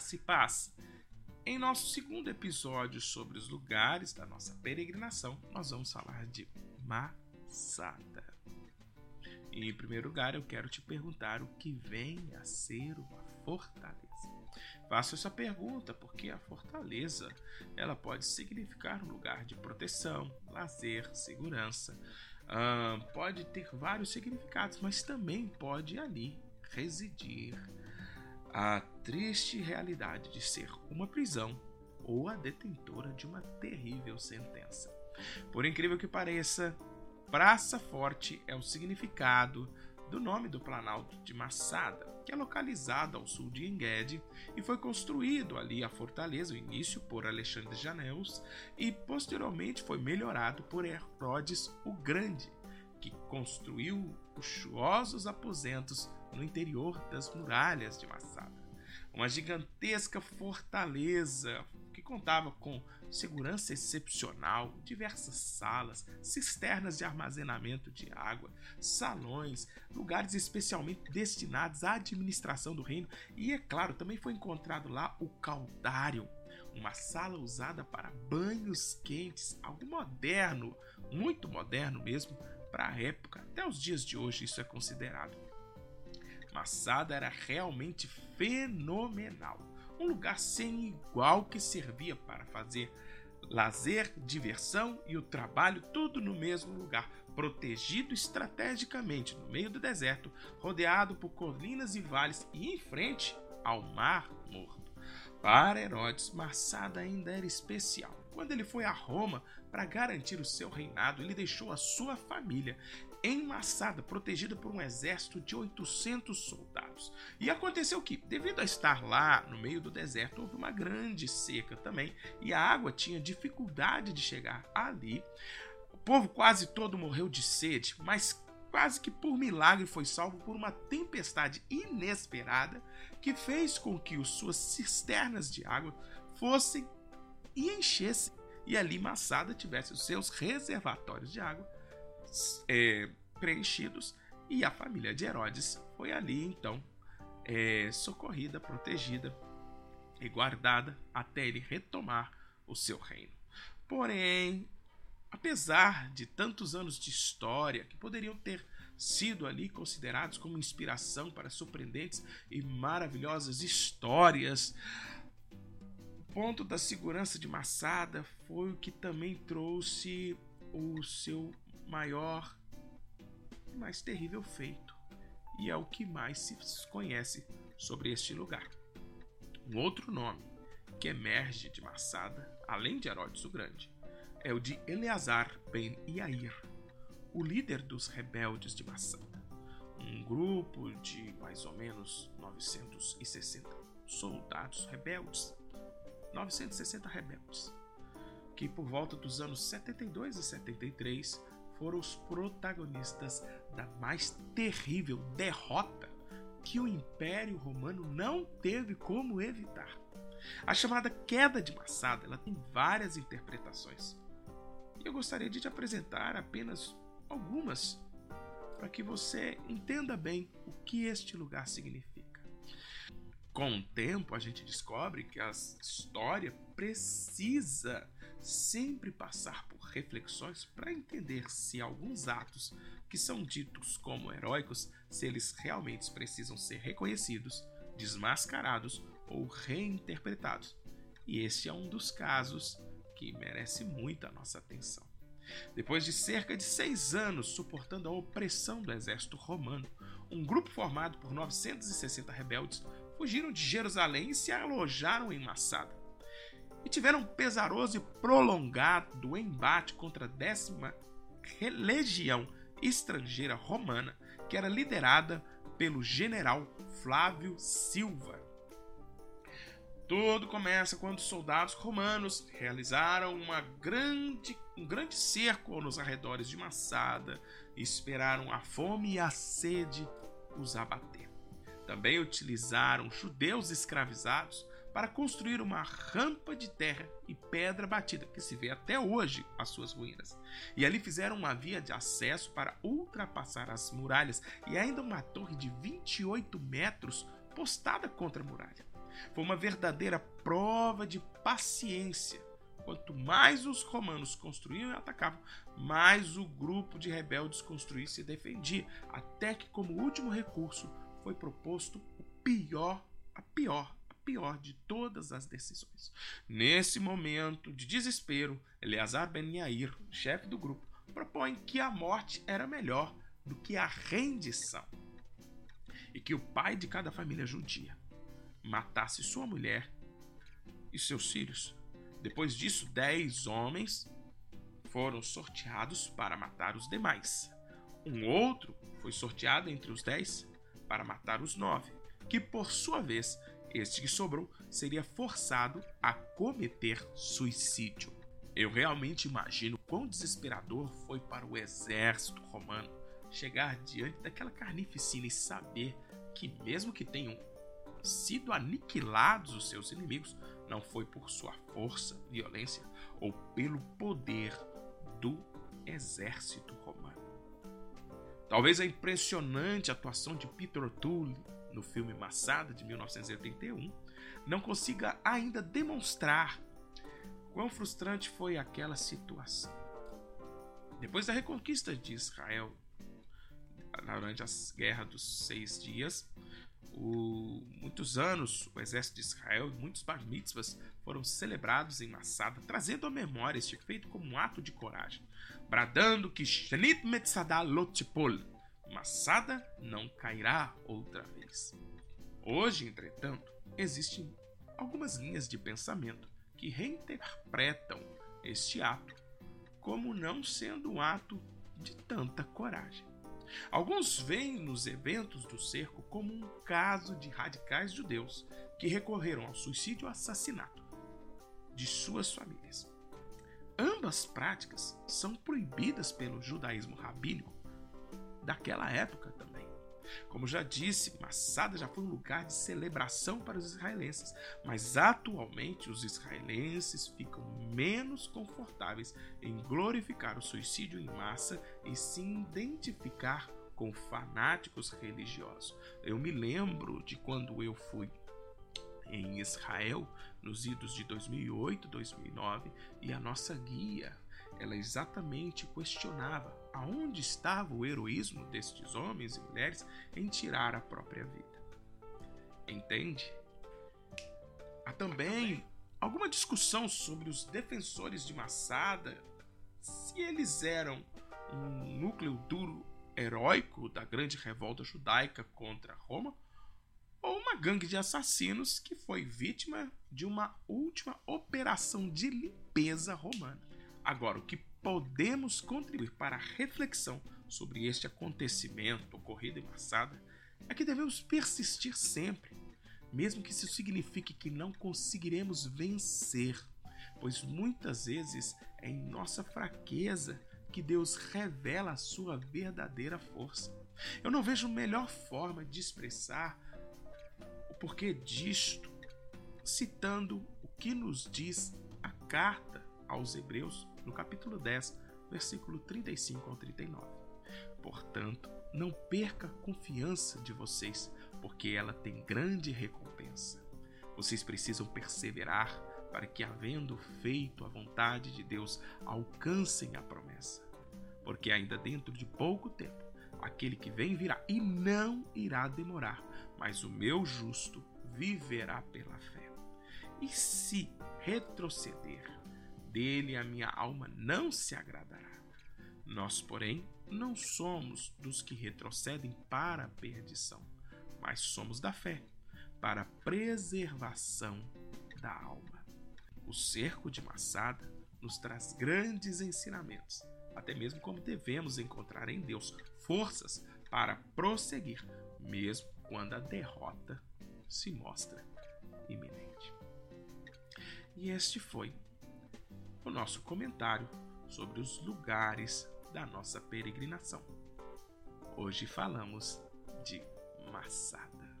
graça e paz. Em nosso segundo episódio sobre os lugares da nossa peregrinação, nós vamos falar de Masada. E, em primeiro lugar, eu quero te perguntar o que vem a ser uma fortaleza. Faço essa pergunta porque a fortaleza ela pode significar um lugar de proteção, lazer, segurança. Pode ter vários significados, mas também pode ali residir a triste realidade de ser uma prisão ou a detentora de uma terrível sentença. Por incrível que pareça, Praça Forte é o significado do nome do Planalto de Massada, que é localizado ao sul de Enguede e foi construído ali a fortaleza, o início por Alexandre Janeus e posteriormente foi melhorado por Herodes o Grande, que construiu luxuosos aposentos no interior das muralhas de Massada. Uma gigantesca fortaleza que contava com segurança excepcional, diversas salas, cisternas de armazenamento de água, salões, lugares especialmente destinados à administração do reino e, é claro, também foi encontrado lá o caldário, uma sala usada para banhos quentes, algo moderno, muito moderno mesmo, para a época. Até os dias de hoje isso é considerado. Massada era realmente fenomenal. Um lugar sem igual que servia para fazer lazer, diversão e o trabalho tudo no mesmo lugar, protegido estrategicamente no meio do deserto, rodeado por colinas e vales e em frente ao Mar Morto. Para Herodes, Massada ainda era especial. Quando ele foi a Roma para garantir o seu reinado, ele deixou a sua família enmaçada, protegida por um exército de 800 soldados. E aconteceu que, devido a estar lá no meio do deserto, houve uma grande seca também, e a água tinha dificuldade de chegar ali. O povo quase todo morreu de sede, mas quase que por milagre foi salvo por uma tempestade inesperada que fez com que as suas cisternas de água fossem e enchessem, e ali Massada tivesse os seus reservatórios de água é, preenchidos e a família de Herodes foi ali então é, socorrida, protegida e guardada até ele retomar o seu reino. Porém, apesar de tantos anos de história que poderiam ter sido ali considerados como inspiração para surpreendentes e maravilhosas histórias, ponto da segurança de Massada foi o que também trouxe o seu maior e mais terrível feito, e é o que mais se conhece sobre este lugar. Um outro nome que emerge de Massada, além de Herodes o Grande, é o de Eleazar ben Yair, o líder dos rebeldes de Massada. Um grupo de mais ou menos 960 soldados rebeldes, 960 rebeldes, que por volta dos anos 72 e 73 foram os protagonistas da mais terrível derrota que o Império Romano não teve como evitar. A chamada queda de Massada ela tem várias interpretações. E eu gostaria de te apresentar apenas algumas para que você entenda bem o que este lugar significa. Com o tempo, a gente descobre que a história precisa sempre passar por reflexões para entender se alguns atos que são ditos como heróicos, se eles realmente precisam ser reconhecidos, desmascarados ou reinterpretados. E este é um dos casos que merece muita nossa atenção. Depois de cerca de seis anos suportando a opressão do exército romano, um grupo formado por 960 rebeldes fugiram de Jerusalém e se alojaram em Massada e tiveram um pesaroso e prolongado embate contra a décima legião estrangeira romana, que era liderada pelo general Flávio Silva. Tudo começa quando os soldados romanos realizaram uma grande, um grande cerco nos arredores de Massada e esperaram a fome e a sede os abater. Também utilizaram judeus escravizados para construir uma rampa de terra e pedra batida, que se vê até hoje as suas ruínas. E ali fizeram uma via de acesso para ultrapassar as muralhas e ainda uma torre de 28 metros postada contra a muralha. Foi uma verdadeira prova de paciência. Quanto mais os romanos construíam e atacavam, mais o grupo de rebeldes construía e se defendia, até que, como último recurso, foi proposto o pior, a pior, a pior de todas as decisões. Nesse momento de desespero, Eleazar Ben Yair, chefe do grupo, propõe que a morte era melhor do que a rendição e que o pai de cada família judia matasse sua mulher e seus filhos. Depois disso, dez homens foram sorteados para matar os demais. Um outro foi sorteado entre os dez para matar os nove, que por sua vez, este que sobrou seria forçado a cometer suicídio. Eu realmente imagino quão desesperador foi para o exército romano chegar diante daquela carnificina e saber que, mesmo que tenham sido aniquilados os seus inimigos, não foi por sua força, violência ou pelo poder do exército romano. Talvez a impressionante atuação de Peter O'Toole no filme Massada de 1981 não consiga ainda demonstrar quão frustrante foi aquela situação. Depois da reconquista de Israel durante as guerras dos seis dias, o, muitos anos o exército de Israel, muitos bar mitzvahs foram celebrados em Massada, trazendo à memória este feito como um ato de coragem, bradando que Shenit Metzada Lotipol, Massada não cairá outra vez. Hoje, entretanto, existem algumas linhas de pensamento que reinterpretam este ato como não sendo um ato de tanta coragem. Alguns veem nos eventos do cerco como um caso de radicais judeus que recorreram ao suicídio ou assassinato de suas famílias. Ambas práticas são proibidas pelo judaísmo rabínico daquela época também. Como já disse, Massada já foi um lugar de celebração para os israelenses, mas atualmente os israelenses ficam menos confortáveis em glorificar o suicídio em massa e se identificar com fanáticos religiosos. Eu me lembro de quando eu fui em Israel nos idos de 2008, 2009 e a nossa guia ela exatamente questionava aonde estava o heroísmo destes homens e mulheres em tirar a própria vida. Entende? Há também alguma discussão sobre os defensores de Massada, se eles eram um núcleo duro heróico da grande revolta judaica contra Roma, uma gangue de assassinos que foi vítima de uma última operação de limpeza romana. Agora, o que podemos contribuir para a reflexão sobre este acontecimento ocorrido em Massada é que devemos persistir sempre, mesmo que isso signifique que não conseguiremos vencer, pois muitas vezes é em nossa fraqueza que Deus revela a sua verdadeira força. Eu não vejo melhor forma de expressar o porquê disto citando o que nos diz a carta aos Hebreus no capítulo 10, versículo 35 ao 39. Portanto, não perca a confiança de vocês, porque ela tem grande recompensa. Vocês precisam perseverar para que, havendo feito a vontade de Deus, alcancem a promessa. Porque ainda dentro de pouco tempo, aquele que vem virá e não irá demorar, mas o meu justo viverá pela fé. E se retroceder, dele a minha alma não se agradará. Nós, porém, não somos dos que retrocedem para a perdição, mas somos da fé, para a preservação da alma. O cerco de Massada nos traz grandes ensinamentos, até mesmo como devemos encontrar em Deus forças para prosseguir, mesmo quando a derrota se mostra iminente. E este foi o nosso comentário sobre os lugares da nossa peregrinação. Hoje falamos de Massada.